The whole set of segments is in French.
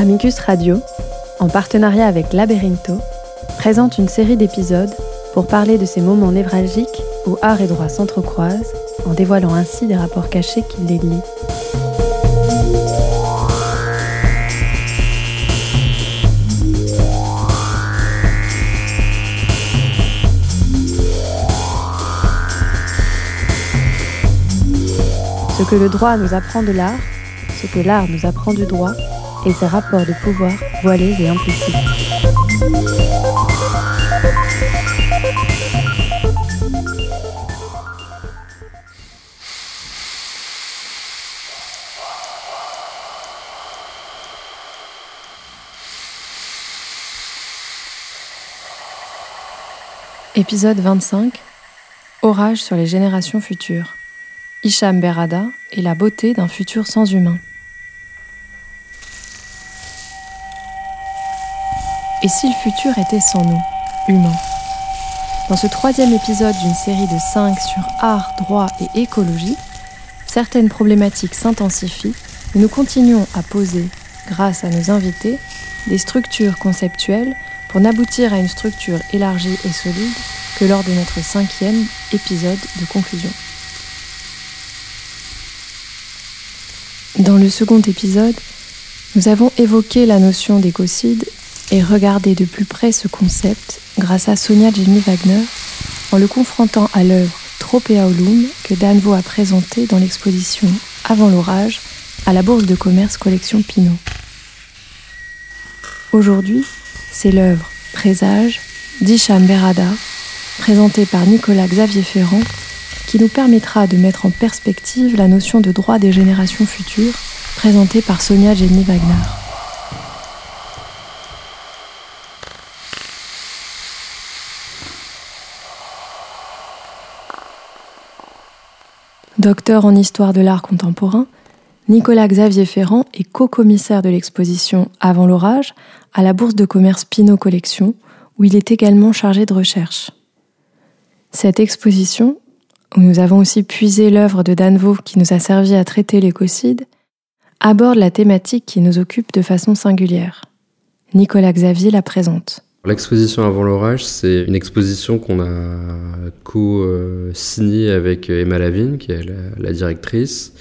Amicus Radio, en partenariat avec Laberinto, présente une série d'épisodes pour parler de ces moments névralgiques où art et droit s'entrecroisent, en dévoilant ainsi des rapports cachés qui les lient. Ce que le droit nous apprend de l'art, ce que l'art nous apprend du droit, et ses rapports de pouvoir voilés et implicites. Épisode 25 Orage sur les générations futures. Hicham Berada et la beauté d'un futur sans humain. Et si le futur était sans nous, humains Dans ce troisième épisode d'une série de cinq sur art, droit et écologie, certaines problématiques s'intensifient et nous continuons à poser, grâce à nos invités, des structures conceptuelles pour n'aboutir à une structure élargie et solide que lors de notre cinquième épisode de conclusion. Dans le second épisode, nous avons évoqué la notion d'écocide et regarder de plus près ce concept grâce à Sonia Jenny Wagner en le confrontant à l'œuvre Tropea Olum que Danvo a présentée dans l'exposition Avant l'orage à la Bourse de commerce collection Pinot. Aujourd'hui, c'est l'œuvre Présage d'Isham Berada, présentée par Nicolas Xavier Ferrand, qui nous permettra de mettre en perspective la notion de droit des générations futures, présentée par Sonia Jenny Wagner. Docteur en histoire de l'art contemporain, Nicolas Xavier Ferrand est co-commissaire de l'exposition Avant l'orage à la Bourse de commerce Pinot Collection, où il est également chargé de recherche. Cette exposition, où nous avons aussi puisé l'œuvre de Danvo qui nous a servi à traiter l'écocide, aborde la thématique qui nous occupe de façon singulière. Nicolas Xavier la présente. L'exposition avant l'orage, c'est une exposition qu'on a co-signée avec Emma Lavigne, qui est la, directrice,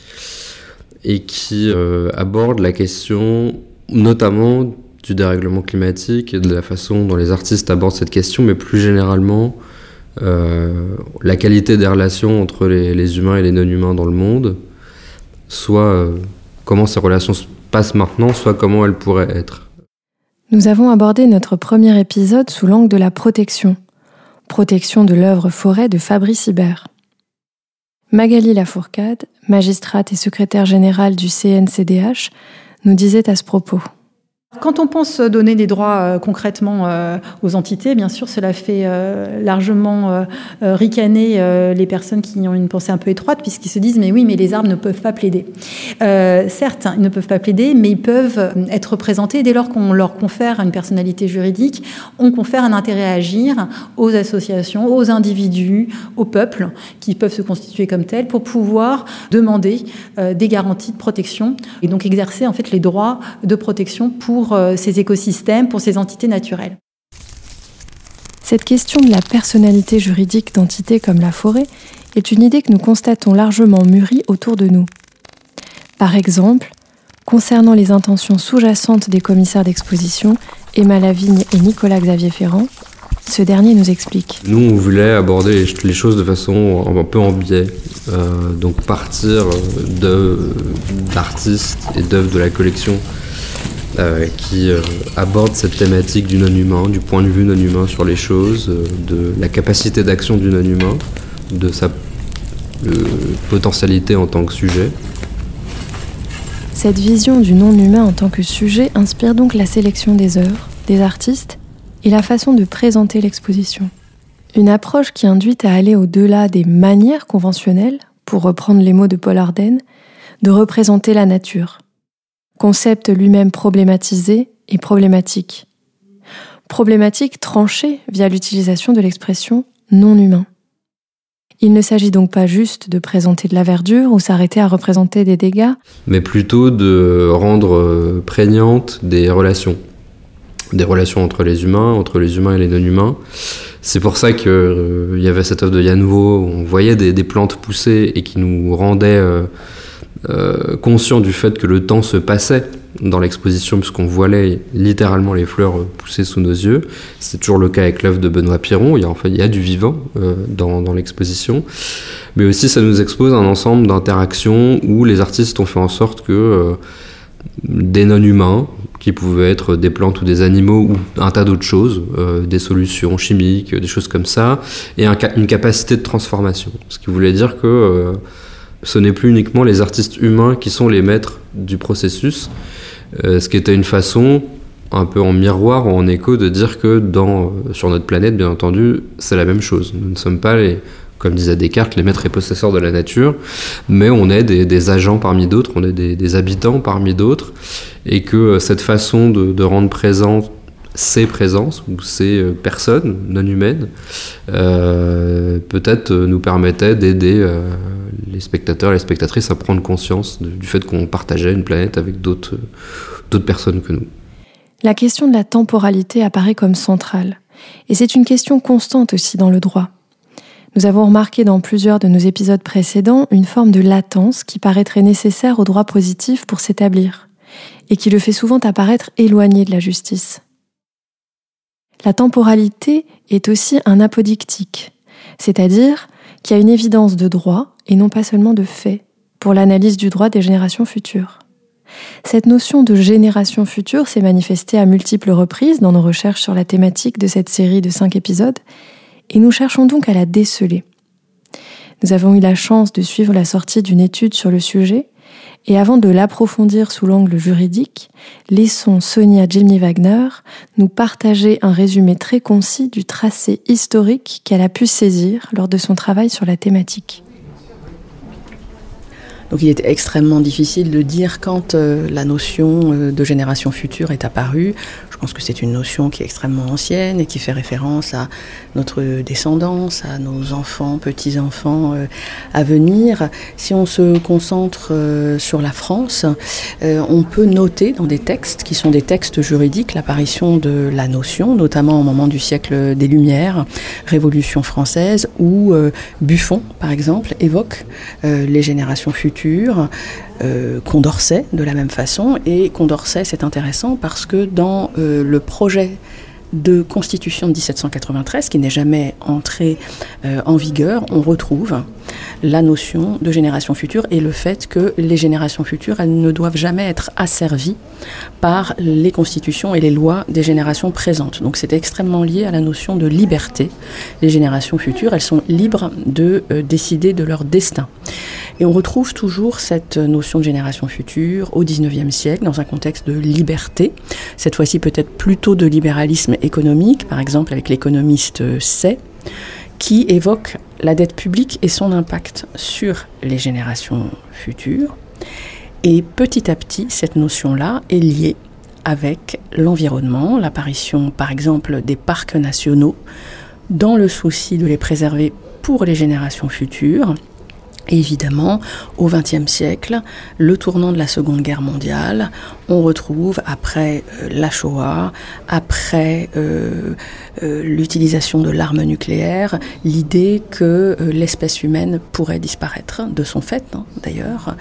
et qui euh, aborde la question notamment du dérèglement climatique et de la façon dont les artistes abordent cette question, mais plus généralement euh, la qualité des relations entre les, humains et les non-humains dans le monde, soit euh, comment ces relations se passent maintenant, soit comment elles pourraient être. Nous avons abordé notre premier épisode sous l'angle de la protection, protection de l'œuvre forêt de Fabrice Hibert. Magali Lafourcade, magistrate et secrétaire générale du CNCDH, nous disait à ce propos. Quand on pense donner des droits euh, concrètement euh, aux entités, bien sûr, cela fait euh, largement ricaner les personnes qui ont une pensée un peu étroite, puisqu'ils se disent mais oui, mais les arbres ne peuvent pas plaider. certes, ils ne peuvent pas plaider, mais ils peuvent être représentés dès lors qu'on leur confère une personnalité juridique, on confère un intérêt à agir aux associations, aux individus, aux peuples qui peuvent se constituer comme tels pour pouvoir demander des garanties de protection et donc exercer en fait les droits de protection pour pour euh, ces écosystèmes, pour ces entités naturelles. Cette question de la personnalité juridique d'entités comme la forêt est une idée que nous constatons largement mûrie autour de nous. Par exemple, concernant les intentions sous-jacentes des commissaires d'exposition, Emma Lavigne et Nicolas Xavier Ferrand, ce dernier nous explique. Nous, on voulait aborder les choses de façon un peu en biais. Euh, donc partir d'artistes et d'œuvres de la collection euh, qui euh, aborde cette thématique du non-humain, du point de vue non-humain sur les choses, euh, de la capacité d'action du non-humain, de sa potentialité en tant que sujet. Cette vision du non-humain en tant que sujet inspire donc la sélection des œuvres, des artistes et la façon de présenter l'exposition. Une approche qui induit à aller au-delà des manières conventionnelles, pour reprendre les mots de Paul Arden, de représenter la nature, concept lui-même problématisé et problématique. Problématique tranchée via l'utilisation de l'expression non humain. Il ne s'agit donc pas juste de présenter de la verdure ou s'arrêter à représenter des dégâts, mais plutôt de rendre euh, prégnantes des relations, des relations entre les humains, entre les humains et les non-humains. C'est pour ça qu'il euh, y avait cette œuvre de Yann où on voyait des, plantes pousser et qui nous rendait euh, conscients du fait que le temps se passait dans l'exposition puisqu'on voyait littéralement les fleurs pousser sous nos yeux. C'est toujours le cas avec l'œuvre de Benoît Piron. Il y a, il y a du vivant euh, dans, l'exposition. Mais aussi, ça nous expose un ensemble d'interactions où les artistes ont fait en sorte que euh, des non-humains, qui pouvaient être des plantes ou des animaux ou un tas d'autres choses, euh, des solutions chimiques, des choses comme ça, et une capacité de transformation. Ce qui voulait dire que ce n'est plus uniquement les artistes humains qui sont les maîtres du processus, euh, ce qui était une façon un peu en miroir ou en écho de dire que dans, euh, sur notre planète, bien entendu, c'est la même chose. Nous ne sommes pas les, comme disait Descartes, les maîtres et possesseurs de la nature, mais on est des, agents parmi d'autres, on est des, habitants parmi d'autres, et que euh, cette façon de, de rendre présente ces présences ou ces euh, personnes non humaines euh, peut-être euh, nous permettaient d'aider les spectateurs et les spectatrices à prendre conscience du fait qu'on partageait une planète avec d'autres personnes que nous. La question de la temporalité apparaît comme centrale, et c'est une question constante aussi dans le droit. Nous avons remarqué dans plusieurs de nos épisodes précédents une forme de latence qui paraîtrait nécessaire au droit positif pour s'établir, et qui le fait souvent apparaître éloigné de la justice. La temporalité est aussi un apodictique, c'est-à-dire qu'il y a une évidence de droit et non pas seulement de fait pour l'analyse du droit des générations futures. Cette notion de génération future s'est manifestée à multiples reprises dans nos recherches sur la thématique de cette série de cinq épisodes, et nous cherchons donc à la déceler. Nous avons eu la chance de suivre la sortie d'une étude sur le sujet, et avant de l'approfondir sous l'angle juridique, laissons Sonia Jimmy Wagner nous partager un résumé très concis du tracé historique qu'elle a pu saisir lors de son travail sur la thématique. Donc il est extrêmement difficile de dire quand euh, la notion euh, de génération future est apparue. Pense que c'est une notion qui est extrêmement ancienne et qui fait référence à notre descendance, à nos enfants, petits-enfants euh, à venir. Si on se concentre euh, sur la France, euh, on peut noter dans des textes qui sont des textes juridiques l'apparition de la notion, notamment au moment du siècle des Lumières, Révolution française, où Buffon, par exemple, évoque les générations futures. Condorcet de la même façon. Et Condorcet, c'est intéressant parce que dans le projet de constitution de 1793, qui n'est jamais entré euh, en vigueur, on retrouve la notion de génération future et le fait que les générations futures, elles ne doivent jamais être asservies par les constitutions et les lois des générations présentes. Donc c'est extrêmement lié à la notion de liberté. Les générations futures, elles sont libres de décider de leur destin. Et on retrouve toujours cette notion de génération future au XIXe siècle dans un contexte de liberté, cette fois-ci peut-être plutôt de libéralisme économique, par exemple avec l'économiste Say, qui évoque la dette publique et son impact sur les générations futures. Et petit à petit, cette notion-là est liée avec l'environnement, l'apparition par exemple des parcs nationaux, dans le souci de les préserver pour les générations futures, évidemment, au XXe siècle, le tournant de la Seconde Guerre mondiale, on retrouve après euh, la Shoah, après euh, euh, l'utilisation de l'arme nucléaire, l'idée que l'espèce humaine pourrait disparaître, de son fait hein, d'ailleurs,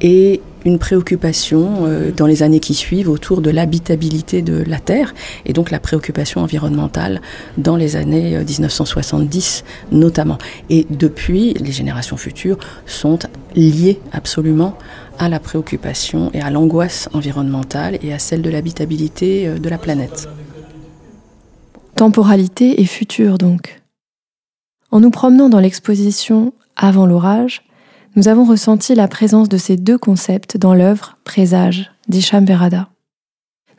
et une préoccupation dans les années qui suivent autour de l'habitabilité de la Terre et donc la préoccupation environnementale dans les années 1970 notamment. Et depuis, les générations futures sont liées absolument à la préoccupation et à l'angoisse environnementale et à celle de l'habitabilité euh, de la planète. Temporalité et futur donc. En nous promenant dans l'exposition Avant l'orage, nous avons ressenti la présence de ces deux concepts dans l'œuvre Présage d'Hicham Berada.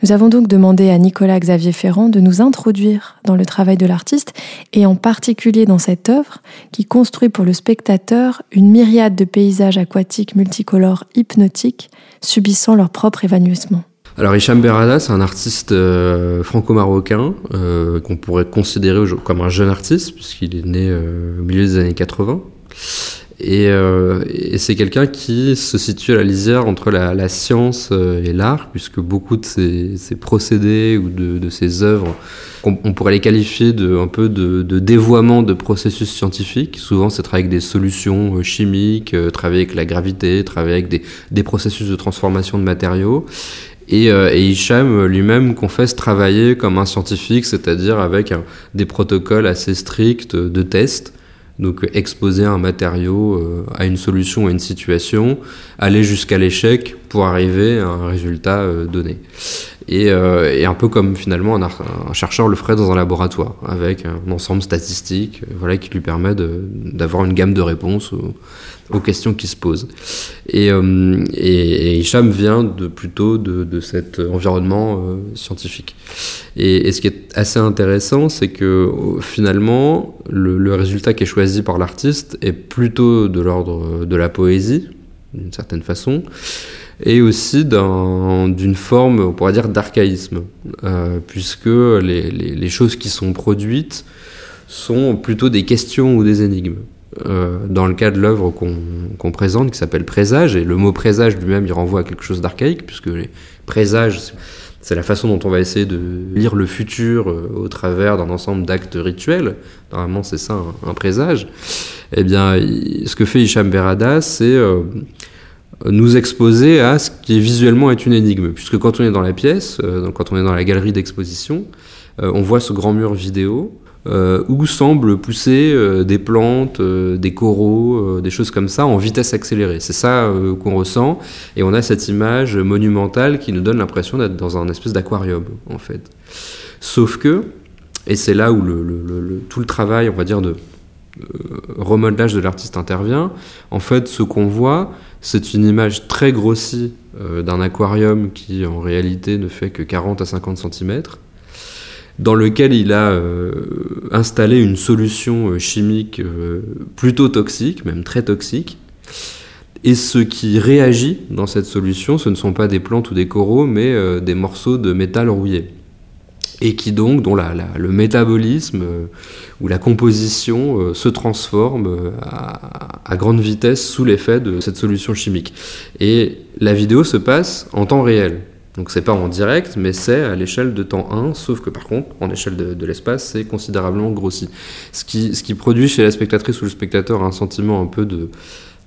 Nous avons donc demandé à Nicolas Xavier Ferrand de nous introduire dans le travail de l'artiste et en particulier dans cette œuvre qui construit pour le spectateur une myriade de paysages aquatiques multicolores hypnotiques subissant leur propre évanouissement. Alors Hicham Berada, c'est un artiste euh, franco-marocain euh, qu'on pourrait considérer comme un jeune artiste puisqu'il est né euh, au milieu des années 80. Et, euh, et c'est quelqu'un qui se situe à la lisière entre la, science euh, et l'art, puisque beaucoup de ses, procédés ou de, de ses œuvres, on, pourrait les qualifier de un peu de, de dévoiement de processus scientifiques. Souvent, c'est travailler avec des solutions euh, chimiques, travailler avec la gravité, travailler avec des, des processus de transformation de matériaux. Et, euh, Hicham lui-même confesse travailler comme un scientifique, c'est-à-dire avec des protocoles assez stricts de tests donc exposer un matériau euh, à une solution, à une situation, aller jusqu'à l'échec pour arriver à un résultat euh, donné. Et, euh, et, un peu comme finalement un, chercheur le ferait dans un laboratoire, avec un ensemble statistique voilà, qui lui permet d'avoir une gamme de réponses aux, questions qui se posent. Et, euh, et, Hicham vient plutôt de, cet environnement euh, scientifique. Et, ce qui est assez intéressant, c'est que finalement, le, le résultat qui est choisi par l'artiste est plutôt de l'ordre de la poésie, d'une certaine façon et aussi d'une forme, on pourrait dire, d'archaïsme, euh, puisque les, choses qui sont produites sont plutôt des questions ou des énigmes. Euh, dans le cas de l'œuvre qu'on qu présente, qui s'appelle Présage, et le mot présage lui-même, il renvoie à quelque chose d'archaïque, puisque les présages, c'est la façon dont on va essayer de lire le futur euh, au travers d'un ensemble d'actes rituels. Normalement, c'est ça, un, présage. Eh bien, ce que fait Hicham Berada, c'est nous exposer à ce qui visuellement est une énigme, puisque quand on est dans la pièce, euh, quand on est dans la galerie d'exposition, euh, on voit ce grand mur vidéo euh, où semblent pousser des plantes, des coraux, des choses comme ça en vitesse accélérée. C'est ça qu'on ressent, et on a cette image monumentale qui nous donne l'impression d'être dans un espèce d'aquarium, en fait. Sauf que, et c'est là où tout le travail, on va dire, de remodelage de l'artiste intervient, en fait, ce qu'on voit, c'est une image très grossie euh, d'un aquarium qui en réalité ne fait que 40 à 50 cm, dans lequel il a euh, installé une solution euh, chimique plutôt toxique, même très toxique. Et ce qui réagit dans cette solution, ce ne sont pas des plantes ou des coraux, mais des morceaux de métal rouillé et qui donc, dont la, la, le métabolisme euh, ou la composition euh, se transforme euh, à, à, grande vitesse sous l'effet de cette solution chimique. Et la vidéo se passe en temps réel. Donc c'est pas en direct, mais c'est à l'échelle de temps 1, sauf que par contre, en échelle de, de l'espace, c'est considérablement grossi. Ce qui, ce qui produit chez la spectatrice ou le spectateur un sentiment un peu de,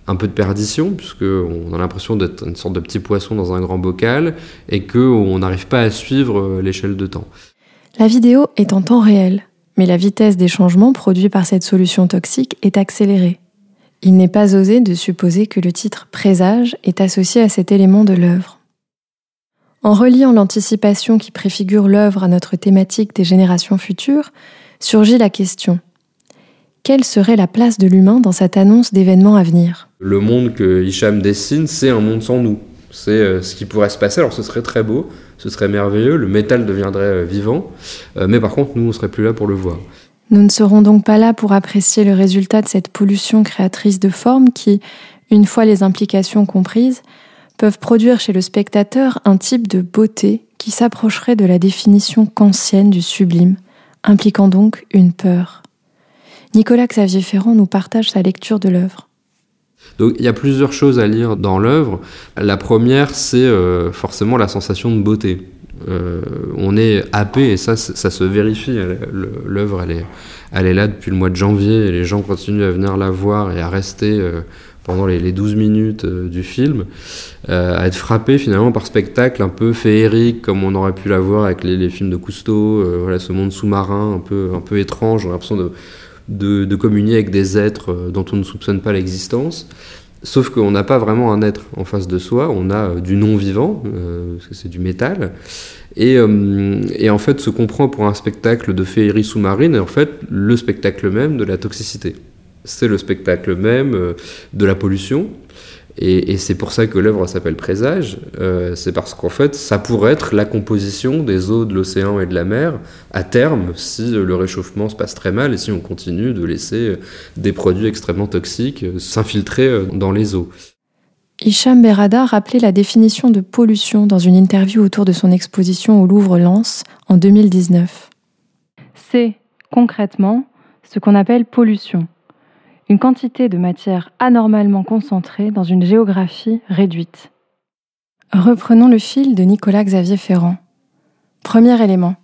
un peu de perdition, puisqu'on a l'impression d'être une sorte de petit poisson dans un grand bocal, et qu'on n'arrive pas à suivre l'échelle de temps. La vidéo est en temps réel, mais la vitesse des changements produits par cette solution toxique est accélérée. Il n'est pas osé de supposer que le titre présage est associé à cet élément de l'œuvre. En reliant l'anticipation qui préfigure l'œuvre à notre thématique des générations futures, surgit la question quelle serait la place de l'humain dans cette annonce d'événements à venir? Le monde que Hicham dessine, c'est un monde sans nous. C'est euh, ce qui pourrait se passer. Alors ce serait très beau, ce serait merveilleux, le métal deviendrait euh, vivant, euh, mais par contre, nous, on serait plus là pour le voir. Nous ne serons donc pas là pour apprécier le résultat de cette pollution créatrice de formes qui, une fois les implications comprises, peuvent produire chez le spectateur un type de beauté qui s'approcherait de la définition kantienne du sublime, impliquant donc une peur. Nicolas Xavier Ferrand nous partage sa lecture de l'œuvre. Donc il y a plusieurs choses à lire dans l'œuvre. La première, c'est euh, forcément la sensation de beauté. Euh, on est happé et ça, ça se vérifie. L'œuvre, elle est, là depuis le mois de janvier et les gens continuent à venir la voir et à rester euh, pendant les, les 12 minutes du film, à être frappé finalement par spectacle un peu féerique comme on aurait pu l'avoir avec les, films de Cousteau, voilà ce monde sous-marin un peu, un peu étrange, on a de de, communier avec des êtres euh, dont on ne soupçonne pas l'existence. Sauf qu'on n'a pas vraiment un être en face de soi, on a euh, du non-vivant, euh, parce que c'est du métal. Et, et, en fait, se comprend pour un spectacle de féerie sous-marine, en fait, le spectacle même de la toxicité. C'est le spectacle même de la pollution. Et, et c'est pour ça que l'œuvre s'appelle Présage. Euh, c'est parce qu'en fait, ça pourrait être la composition des eaux de l'océan et de la mer à terme si le réchauffement se passe très mal et si on continue de laisser des produits extrêmement toxiques s'infiltrer dans les eaux. Hicham Berada rappelait la définition de pollution dans une interview autour de son exposition au Louvre-Lens en 2019. C'est, concrètement, ce qu'on appelle pollution une quantité de matière anormalement concentrée dans une géographie réduite. Reprenons le fil de Nicolas Xavier Ferrand. Premier élément.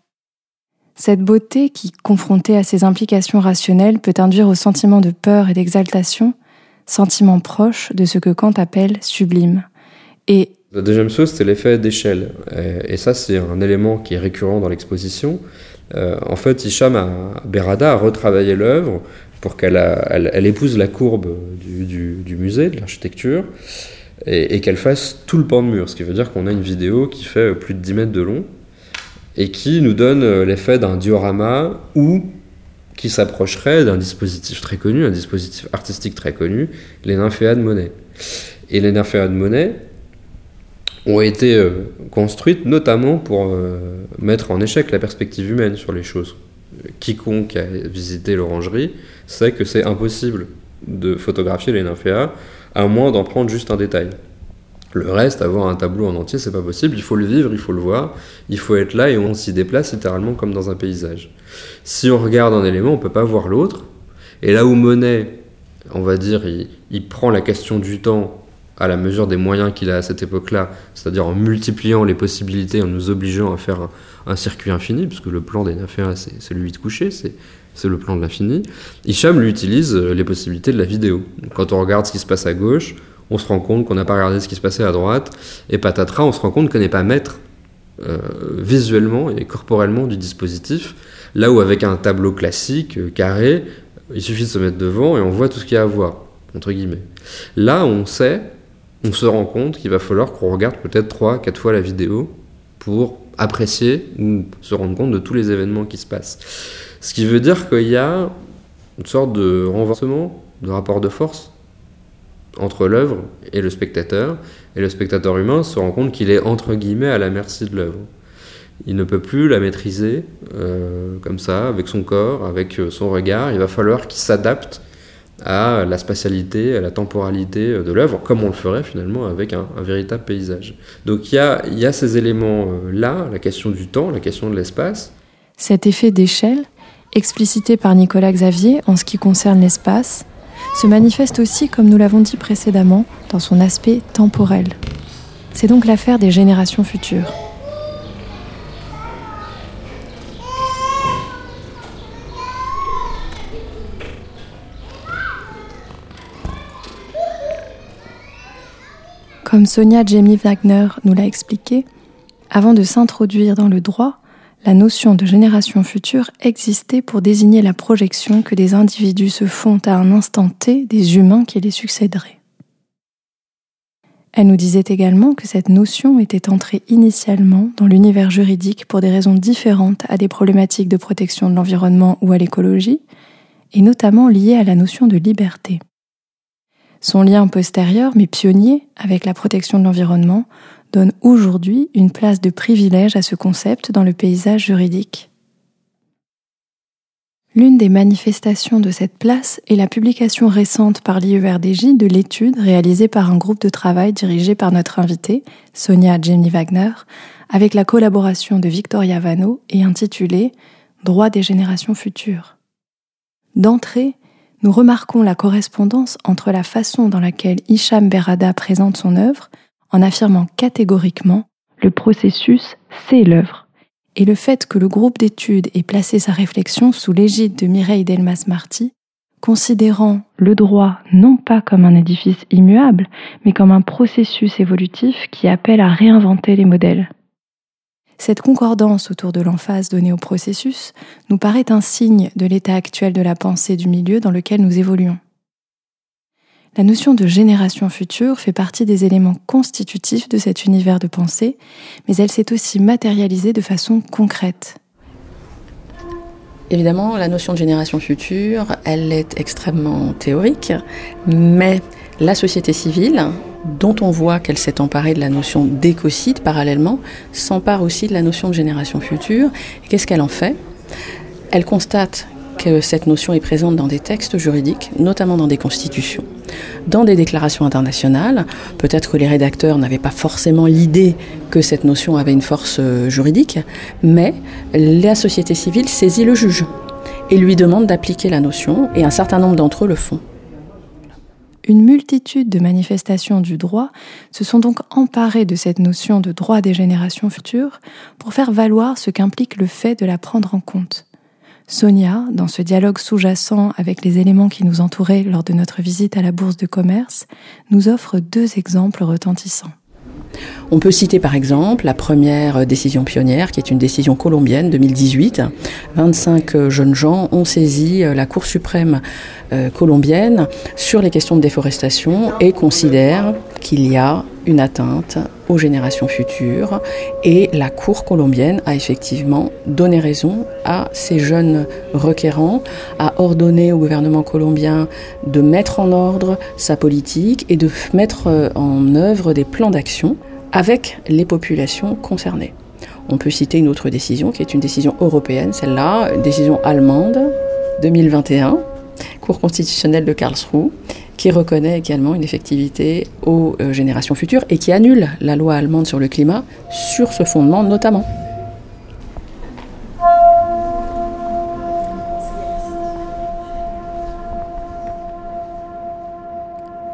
Cette beauté qui, confrontée à ses implications rationnelles, peut induire au sentiment de peur et d'exaltation, sentiment proche de ce que Kant appelle sublime. Et la deuxième chose, c'est l'effet d'échelle. Et ça, c'est un élément qui est récurrent dans l'exposition. Euh, en fait, Hicham a, Berada a retravaillé l'œuvre pour qu'elle elle, épouse la courbe du, musée, de l'architecture, et, qu'elle fasse tout le pan de mur. Ce qui veut dire qu'on a une vidéo qui fait plus de 10 mètres de long, et qui nous donne euh, l'effet d'un diorama ou qui s'approcherait d'un dispositif très connu, un dispositif artistique très connu, les nymphéas de Monet. Et les nymphéas de Monet ont été euh, construites notamment pour euh, mettre en échec la perspective humaine sur les choses. Quiconque a visité l'orangerie sait que c'est impossible de photographier les nymphéas à moins d'en prendre juste un détail. Le reste, avoir un tableau en entier, c'est pas possible. Il faut le vivre, il faut le voir, il faut être là et on s'y déplace littéralement comme dans un paysage. Si on regarde un élément, on peut pas voir l'autre. Et là où Monet, on va dire, il, prend la question du temps à la mesure des moyens qu'il a à cette époque-là, c'est-à-dire en multipliant les possibilités, en nous obligeant à faire un, circuit infini, puisque le plan des nymphéas, c'est le 8 couché, c'est le plan de l'infini. Hicham lui utilise les possibilités de la vidéo. Quand on regarde ce qui se passe à gauche, on se rend compte qu'on n'a pas regardé ce qui se passait à droite, et patatras, on se rend compte qu'on n'est pas maître euh, visuellement et corporellement du dispositif, là où avec un tableau classique, euh, carré, il suffit de se mettre devant et on voit tout ce qu'il y a à voir, entre guillemets. Là, on sait, on se rend compte qu'il va falloir qu'on regarde peut-être trois, quatre fois la vidéo pour apprécier ou se rendre compte de tous les événements qui se passent. Ce qui veut dire qu'il y a une sorte de renversement de rapport de force entre l'œuvre et le spectateur, et le spectateur humain se rend compte qu'il est entre guillemets à la merci de l'œuvre. Il ne peut plus la maîtriser euh, comme ça, avec son corps, avec euh, son regard. Il va falloir qu'il s'adapte à la spatialité, à la temporalité de l'œuvre, comme on le ferait finalement avec un, véritable paysage. Donc il y a, y a, ces éléments-là, la question du temps, la question de l'espace. Cet effet d'échelle, explicité par Nicolas Xavier en ce qui concerne l'espace, se manifeste aussi, comme nous l'avons dit précédemment, dans son aspect temporel. C'est donc l'affaire des générations futures. Comme Sonia Jamie Wagner nous l'a expliqué, avant de s'introduire dans le droit, la notion de génération future existait pour désigner la projection que des individus se font à un instant T des humains qui les succéderaient. Elle nous disait également que cette notion était entrée initialement dans l'univers juridique pour des raisons différentes à des problématiques de protection de l'environnement ou à l'écologie, et notamment liées à la notion de liberté. Son lien postérieur, mais pionnier, avec la protection de l'environnement, donne aujourd'hui une place de privilège à ce concept dans le paysage juridique. L'une des manifestations de cette place est la publication récente par l'IERDJ de l'étude réalisée par un groupe de travail dirigé par notre invitée, Sonia Jenny Wagner, avec la collaboration de Victoria Vano et intitulée Droits des générations futures. D'entrée, nous remarquons la correspondance entre la façon dans laquelle Hicham Berada présente son œuvre en affirmant catégoriquement le processus, c'est l'œuvre. Et le fait que le groupe d'études ait placé sa réflexion sous l'égide de Mireille Delmas-Marty, considérant le droit non pas comme un édifice immuable, mais comme un processus évolutif qui appelle à réinventer les modèles. Cette concordance autour de l'emphase donnée au processus nous paraît un signe de l'état actuel de la pensée du milieu dans lequel nous évoluons. La notion de génération future fait partie des éléments constitutifs de cet univers de pensée, mais elle s'est aussi matérialisée de façon concrète. Évidemment, la notion de génération future, elle est extrêmement théorique, mais la société civile, dont on voit qu'elle s'est emparée de la notion d'écocide parallèlement, s'empare aussi de la notion de génération future. Qu'est-ce qu'elle en fait? Elle constate que cette notion est présente dans des textes juridiques, notamment dans des constitutions, dans des déclarations internationales. Peut-être que les rédacteurs n'avaient pas forcément l'idée que cette notion avait une force euh, juridique, mais la société civile saisit le juge et lui demande d'appliquer la notion, et un certain nombre d'entre eux le font. une multitude de manifestations du droit se sont donc emparées de cette notion de droit des générations futures pour faire valoir ce qu'implique le fait de la prendre en compte. Sonia, dans ce dialogue sous-jacent avec les éléments qui nous entouraient lors de notre visite à la bourse de commerce, nous offre deux exemples retentissants. On peut citer par exemple la première décision pionnière, qui est une décision colombienne 2018. 25 jeunes gens ont saisi la Cour suprême euh, colombienne sur les questions de déforestation et considèrent qu'il y a une atteinte aux générations futures. Et la Cour colombienne a effectivement donné raison à ces jeunes requérants, a ordonné au gouvernement colombien de mettre en ordre sa politique et de mettre en œuvre des plans d'action avec les populations concernées. On peut citer une autre décision qui est une décision européenne, celle-là, décision allemande 2021, Cour constitutionnelle de Karlsruhe, qui reconnaît également une effectivité aux euh, générations futures et qui annule la loi allemande sur le climat sur ce fondement notamment.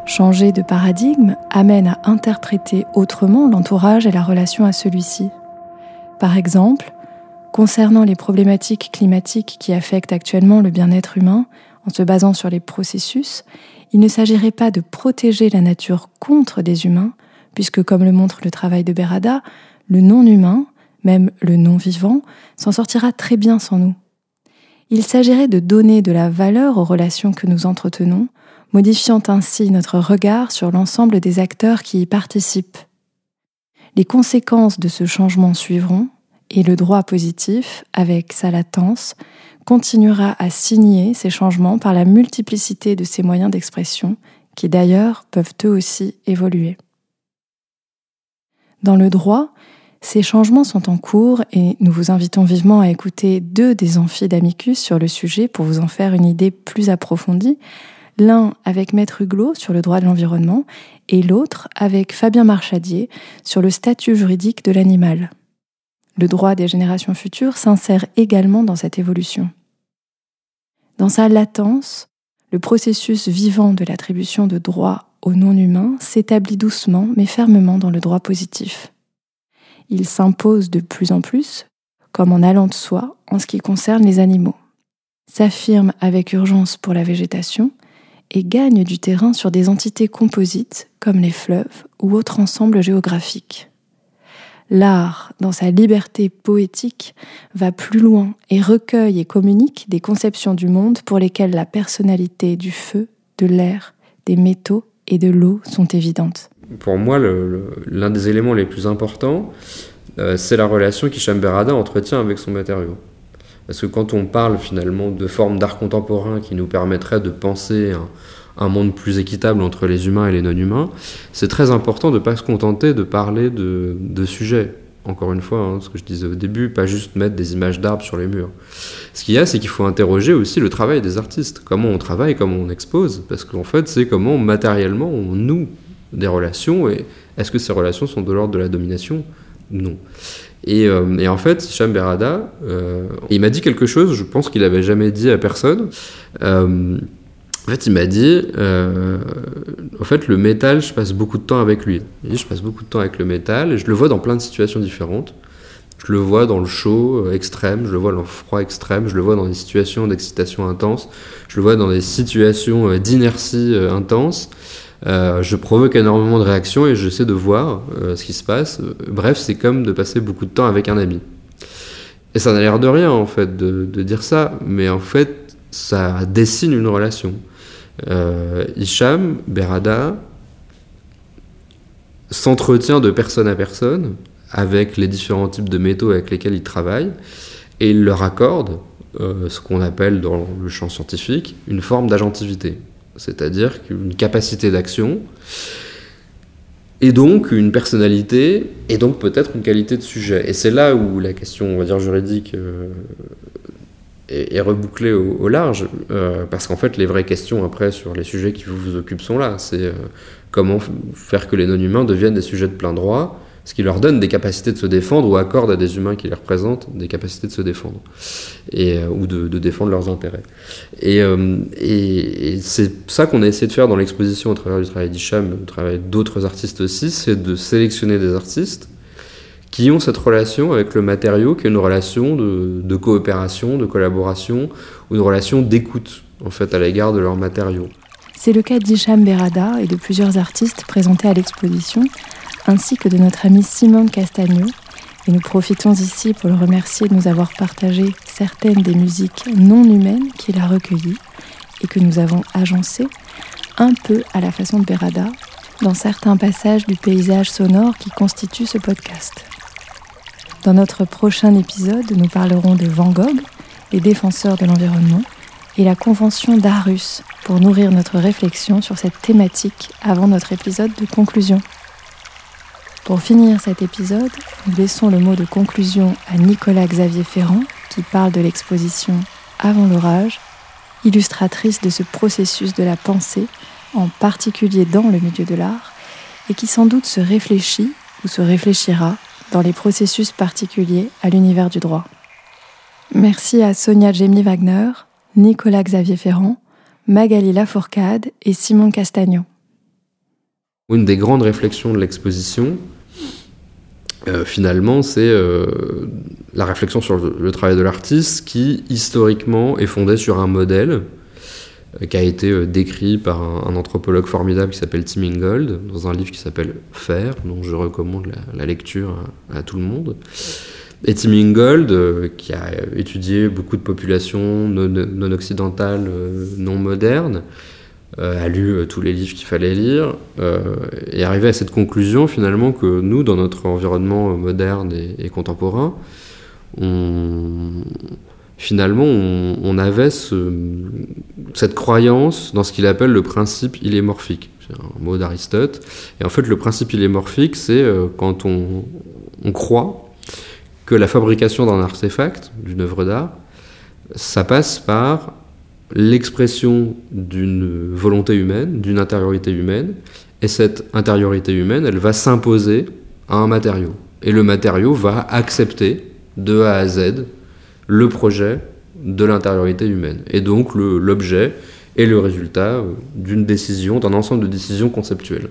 Changer de paradigme amène à interpréter autrement l'entourage et la relation à celui-ci. Par exemple, concernant les problématiques climatiques qui affectent actuellement le bien-être humain, en se basant sur les processus, il ne s'agirait pas de protéger la nature contre des humains, puisque comme le montre le travail de Berada, le non-humain, même le non-vivant, s'en sortira très bien sans nous. Il s'agirait de donner de la valeur aux relations que nous entretenons, modifiant ainsi notre regard sur l'ensemble des acteurs qui y participent. Les conséquences de ce changement suivront, et le droit positif, avec sa latence, continuera à signer ces changements par la multiplicité de ses moyens d'expression, qui d'ailleurs peuvent eux aussi évoluer. Dans le droit, ces changements sont en cours et nous vous invitons vivement à écouter deux des amphis d'Amicus sur le sujet pour vous en faire une idée plus approfondie, l'un avec Maître Huglot sur le droit de l'environnement et l'autre avec Fabien Marchadier sur le statut juridique de l'animal. Le droit des générations futures s'insère également dans cette évolution. Dans sa latence, le processus vivant de l'attribution de droits aux non-humains s'établit doucement mais fermement dans le droit positif. Il s'impose de plus en plus, comme en allant de soi en ce qui concerne les animaux, s'affirme avec urgence pour la végétation et gagne du terrain sur des entités composites comme les fleuves ou autres ensembles géographiques l'art, dans sa liberté poétique, va plus loin et recueille et communique des conceptions du monde pour lesquelles la personnalité du feu, de l'air, des métaux et de l'eau sont évidentes. Pour moi, l'un des éléments les plus importants, euh, c'est la relation Berada entretient avec son matériau. Parce que quand on parle finalement de formes d'art contemporain qui nous permettraient de penser un monde plus équitable entre les humains et les non-humains, c'est très important de ne pas se contenter de parler de, sujets. Encore une fois, hein, ce que je disais au début, pas juste mettre des images d'arbres sur les murs. Ce qu'il y a, c'est qu'il faut interroger aussi le travail des artistes. Comment on travaille, comment on expose. Parce qu'en fait, c'est comment matériellement on noue des relations et est-ce que ces relations sont de l'ordre de la domination Non. Et, euh, en fait, Hicham Berada, euh, il m'a dit quelque chose, je pense qu'il n'avait jamais dit à personne. Euh, en fait, il m'a dit, euh, en fait, le métal, je passe beaucoup de temps avec lui. Il dit, je passe beaucoup de temps avec le métal et je le vois dans plein de situations différentes. Je le vois dans le chaud euh, extrême, je le vois dans le froid extrême, je le vois dans des situations d'excitation intense, je le vois dans des situations euh, d'inertie intense. je provoque énormément de réactions et j'essaie de voir ce qui se passe. Bref, c'est comme de passer beaucoup de temps avec un ami. Et ça n'a l'air de rien en fait de, de dire ça, mais en fait ça dessine une relation. Euh, Hicham Berada s'entretient de personne à personne avec les différents types de métaux avec lesquels il travaille et il leur accorde euh, ce qu'on appelle dans le champ scientifique une forme d'agentivité, c'est-à-dire une capacité d'action et donc une personnalité et donc peut-être une qualité de sujet. Et c'est là où la question, on va dire juridique, euh, et, reboucler au, large, euh, parce qu'en fait, les vraies questions après sur les sujets qui vous, occupent sont là. C'est euh, comment faire que les non-humains deviennent des sujets de plein droit, ce qui leur donne des capacités de se défendre ou accorde à des humains qui les représentent des capacités de se défendre et, euh, ou de, défendre leurs intérêts. Euh, et, et, c'est ça qu'on a essayé de faire dans l'exposition au travers du travail d'Hicham, au travers d'autres artistes aussi, c'est de sélectionner des artistes qui ont cette relation avec le matériau, qui est une relation de, coopération, de collaboration, ou une relation d'écoute en fait à l'égard de leurs matériaux. C'est le cas d'Hicham Berada et de plusieurs artistes présentés à l'exposition, ainsi que de notre ami Simone Castagno. Et nous profitons ici pour le remercier de nous avoir partagé certaines des musiques non humaines qu'il a recueillies et que nous avons agencées un peu à la façon de Berada dans certains passages du paysage sonore qui constitue ce podcast. Dans notre prochain épisode, nous parlerons de Van Gogh, les défenseurs de l'environnement, et la convention d'Arus pour nourrir notre réflexion sur cette thématique avant notre épisode de conclusion. Pour finir cet épisode, nous laissons le mot de conclusion à Nicolas Xavier Ferrand qui parle de l'exposition Avant l'orage, illustratrice de ce processus de la pensée, en particulier dans le milieu de l'art, et qui sans doute se réfléchit ou se réfléchira dans les processus particuliers à l'univers du droit. Merci à Sonia Gemini Wagner, Nicolas Xavier Ferrand, Magali Lafourcade et Simon Castagno. Une des grandes réflexions de l'exposition, euh, finalement, c'est euh, la réflexion sur le, travail de l'artiste qui, historiquement, est fondée sur un modèle qui a été décrit par un, anthropologue formidable qui s'appelle Tim Ingold dans un livre qui s'appelle Faire, dont je recommande la, lecture à, tout le monde. Et Tim Ingold, qui a étudié beaucoup de populations non, occidentales, non modernes, euh, a lu euh, tous les livres qu'il fallait lire, euh, et arrivé à cette conclusion finalement que nous, dans notre environnement moderne et, contemporain, on, finalement, on, avait ce, cette croyance dans ce qu'il appelle le principe illémorphique. C'est un mot d'Aristote. Et en fait, le principe illémorphique, c'est quand on, on, croit que la fabrication d'un artefact, d'une œuvre d'art, ça passe par l'expression d'une volonté humaine, d'une intériorité humaine, et cette intériorité humaine, elle va s'imposer à un matériau. Et le matériau va accepter de A à Z le projet de l'intériorité humaine. Et donc l'objet est le résultat d'une décision, d'un ensemble de décisions conceptuelles.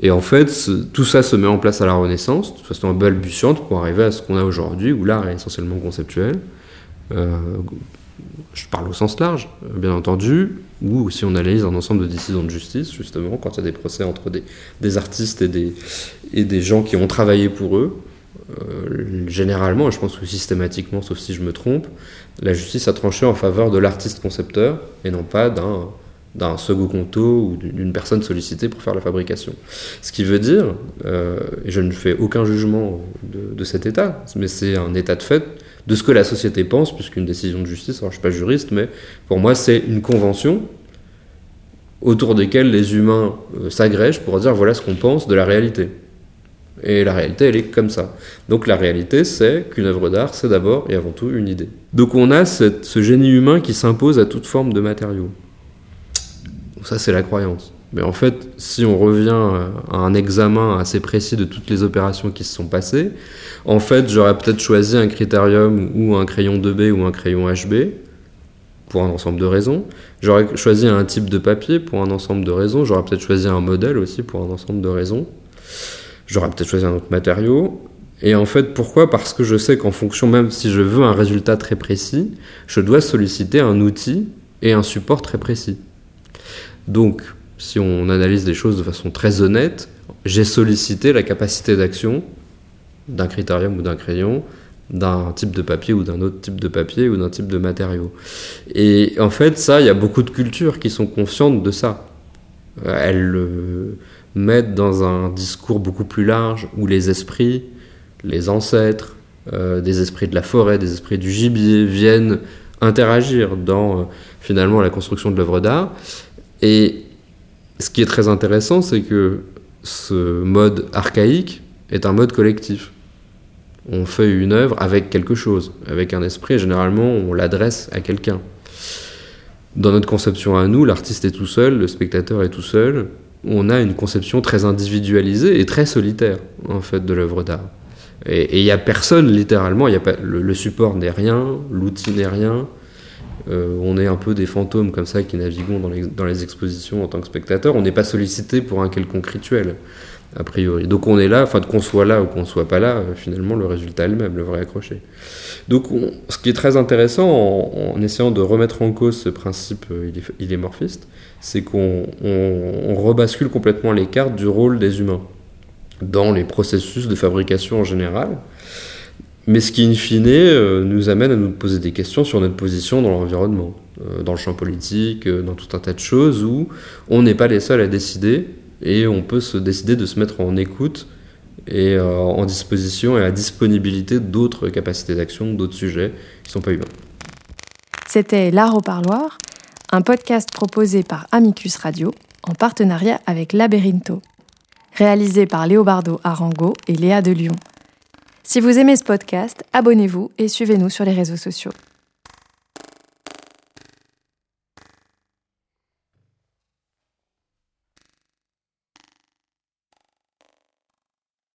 Et en fait, tout ça se met en place à la Renaissance, de façon balbutiante, pour arriver à ce qu'on a aujourd'hui, où l'art est essentiellement conceptuel. Euh, je parle au sens large, bien entendu, ou si on analyse un ensemble de décisions de justice, justement, quand il y a des procès entre des, artistes et des, et des gens qui ont travaillé pour eux, euh, généralement, et je pense que systématiquement, sauf si je me trompe, la justice a tranché en faveur de l'artiste concepteur et non pas d'un second conto ou d'une personne sollicitée pour faire la fabrication. Ce qui veut dire, euh, et je ne fais aucun jugement de, de cet état, mais c'est un état de fait de ce que la société pense, puisqu'une décision de justice, alors je ne suis pas juriste, mais pour moi c'est une convention autour desquelles les humains euh, s'agrègent pour dire voilà ce qu'on pense de la réalité. Et la réalité, elle est comme ça. Donc la réalité, c'est qu'une œuvre d'art, c'est d'abord et avant tout une idée. Donc on a ce génie humain qui s'impose à toute forme de matériaux. Ça, c'est la croyance. Mais en fait, si on revient à un examen assez précis de toutes les opérations qui se sont passées, en fait, j'aurais peut-être choisi un critérium ou un crayon 2B ou un crayon HB pour un ensemble de raisons. J'aurais choisi un type de papier pour un ensemble de raisons. J'aurais peut-être choisi un modèle aussi pour un ensemble de raisons. J'aurais peut-être choisi un autre matériau. Et en fait, pourquoi? Parce que je sais qu'en fonction, même si je veux un résultat très précis, je dois solliciter un outil et un support très précis. Donc, si on analyse les choses de façon très honnête, j'ai sollicité la capacité d'action d'un critérium ou d'un crayon, d'un type de papier ou d'un autre type de papier ou d'un type de matériau. Et en fait, ça, il y a beaucoup de cultures qui sont conscientes de ça. Elles mettent dans un discours beaucoup plus large où les esprits, les ancêtres, euh, des esprits de la forêt, des esprits du gibier viennent interagir dans euh, finalement la construction de l'œuvre d'art. Et ce qui est très intéressant, c'est que ce mode archaïque est un mode collectif. On fait une œuvre avec quelque chose, avec un esprit, généralement on l'adresse à quelqu'un. Dans notre conception à nous, l'artiste est tout seul, le spectateur est tout seul, on a une conception très individualisée et très solitaire en fait de l'œuvre d'art. Et il n'y a personne littéralement, y a pas, le, support n'est rien, l'outil n'est rien. Euh, on est un peu des fantômes comme ça qui naviguons dans les, dans les expositions en tant que spectateurs. On n'est pas sollicité pour un quelconque rituel a priori. Donc on est là, enfin qu'on soit là ou qu'on soit pas là, euh, finalement le résultat est le même, le vrai accroché. Donc ce qui est très intéressant en, essayant de remettre en cause ce principe euh, il est, c'est qu'on rebascule complètement les cartes du rôle des humains dans les processus de fabrication en général. Mais ce qui, in fine, euh, nous amène à nous poser des questions sur notre position dans l'environnement, dans le champ politique, dans tout un tas de choses où on n'est pas les seuls à décider et on peut se décider de se mettre en écoute et euh, en disposition et à disponibilité d'autres capacités d'action, d'autres sujets qui ne sont pas humains. C'était L'Art au Parloir, un podcast proposé par Amicus Radio en partenariat avec Laberinto, réalisé par Léobardo Arango et Léa de Lyon. Si vous aimez ce podcast, abonnez-vous et suivez-nous sur les réseaux sociaux.